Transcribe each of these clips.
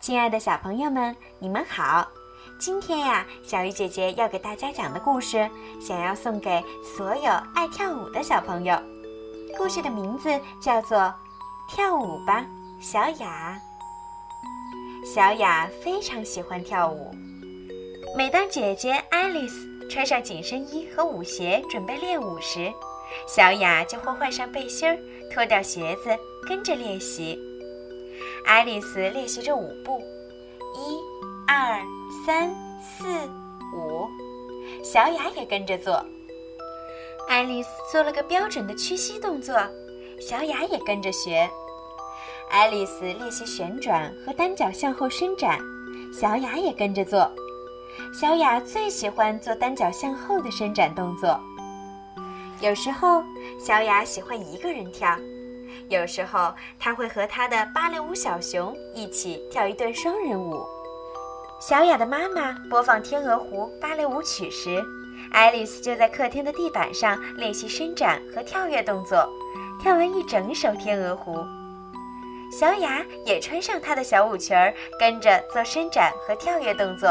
亲爱的小朋友们，你们好！今天呀，小鱼姐姐要给大家讲的故事，想要送给所有爱跳舞的小朋友。故事的名字叫做《跳舞吧，小雅》。小雅非常喜欢跳舞，每当姐姐爱丽丝穿上紧身衣和舞鞋准备练舞时，小雅就会换上背心儿，脱掉鞋子，跟着练习。爱丽丝练习着舞步，一、二、三、四、五，小雅也跟着做。爱丽丝做了个标准的屈膝动作，小雅也跟着学。爱丽丝练习旋转和单脚向后伸展，小雅也跟着做。小雅最喜欢做单脚向后的伸展动作。有时候，小雅喜欢一个人跳。有时候，他会和他的芭蕾舞小熊一起跳一段双人舞。小雅的妈妈播放《天鹅湖》芭蕾舞曲时，爱丽丝就在客厅的地板上练习伸展和跳跃动作，跳完一整首《天鹅湖》。小雅也穿上她的小舞裙儿，跟着做伸展和跳跃动作。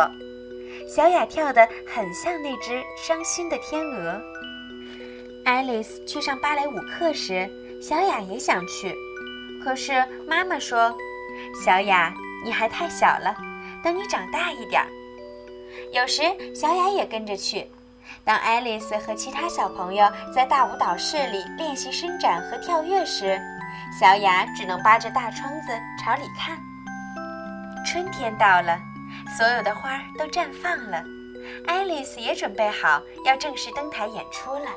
小雅跳得很像那只伤心的天鹅。爱丽丝去上芭蕾舞课时。小雅也想去，可是妈妈说：“小雅，你还太小了，等你长大一点儿。”有时小雅也跟着去。当爱丽丝和其他小朋友在大舞蹈室里练习伸展和跳跃时，小雅只能扒着大窗子朝里看。春天到了，所有的花都绽放了，爱丽丝也准备好要正式登台演出了。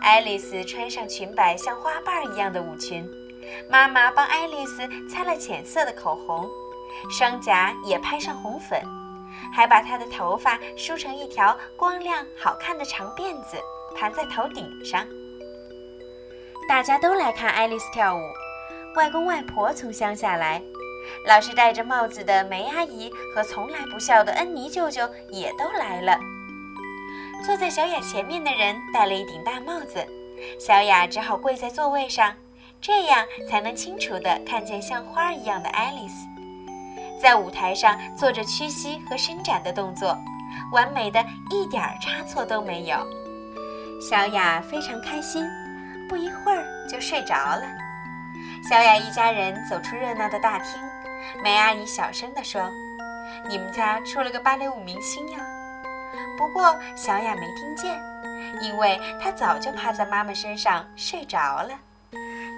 爱丽丝穿上裙摆像花瓣一样的舞裙，妈妈帮爱丽丝擦了浅色的口红，双颊也拍上红粉，还把她的头发梳成一条光亮好看的长辫子，盘在头顶上。大家都来看爱丽丝跳舞，外公外婆从乡下来，老是戴着帽子的梅阿姨和从来不笑的恩妮舅舅也都来了。坐在小雅前面的人戴了一顶大帽子，小雅只好跪在座位上，这样才能清楚地看见像花儿一样的爱丽丝，在舞台上做着屈膝和伸展的动作，完美的一点差错都没有。小雅非常开心，不一会儿就睡着了。小雅一家人走出热闹的大厅，梅阿姨小声地说：“你们家出了个芭蕾舞明星呀。”不过小雅没听见，因为她早就趴在妈妈身上睡着了。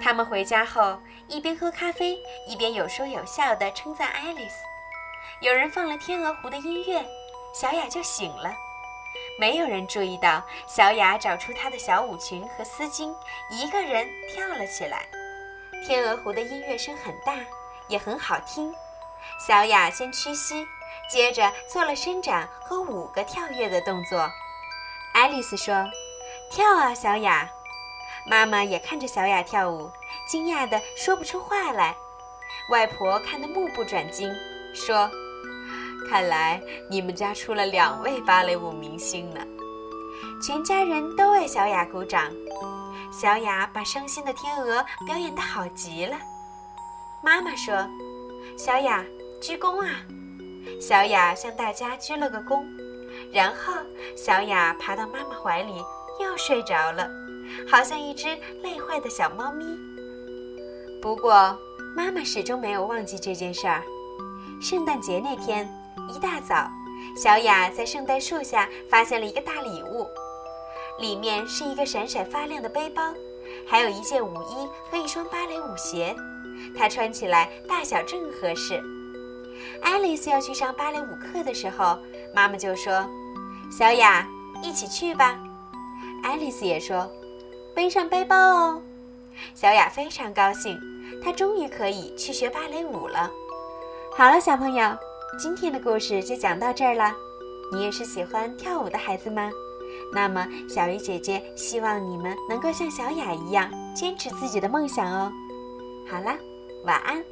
他们回家后，一边喝咖啡，一边有说有笑地称赞爱丽丝。有人放了《天鹅湖》的音乐，小雅就醒了。没有人注意到，小雅找出她的小舞裙和丝巾，一个人跳了起来。《天鹅湖》的音乐声很大，也很好听。小雅先屈膝。接着做了伸展和五个跳跃的动作。爱丽丝说：“跳啊，小雅！”妈妈也看着小雅跳舞，惊讶的说不出话来。外婆看得目不转睛，说：“看来你们家出了两位芭蕾舞明星呢。”全家人都为小雅鼓掌。小雅把伤心的天鹅表演得好极了。妈妈说：“小雅，鞠躬啊！”小雅向大家鞠了个躬，然后小雅爬到妈妈怀里，又睡着了，好像一只累坏的小猫咪。不过，妈妈始终没有忘记这件事儿。圣诞节那天一大早，小雅在圣诞树下发现了一个大礼物，里面是一个闪闪发亮的背包，还有一件舞衣和一双芭蕾舞鞋，她穿起来大小正合适。爱丽丝要去上芭蕾舞课的时候，妈妈就说：“小雅，一起去吧。”爱丽丝也说：“背上背包哦。”小雅非常高兴，她终于可以去学芭蕾舞了。好了，小朋友，今天的故事就讲到这儿了。你也是喜欢跳舞的孩子吗？那么，小鱼姐姐希望你们能够像小雅一样，坚持自己的梦想哦。好了，晚安。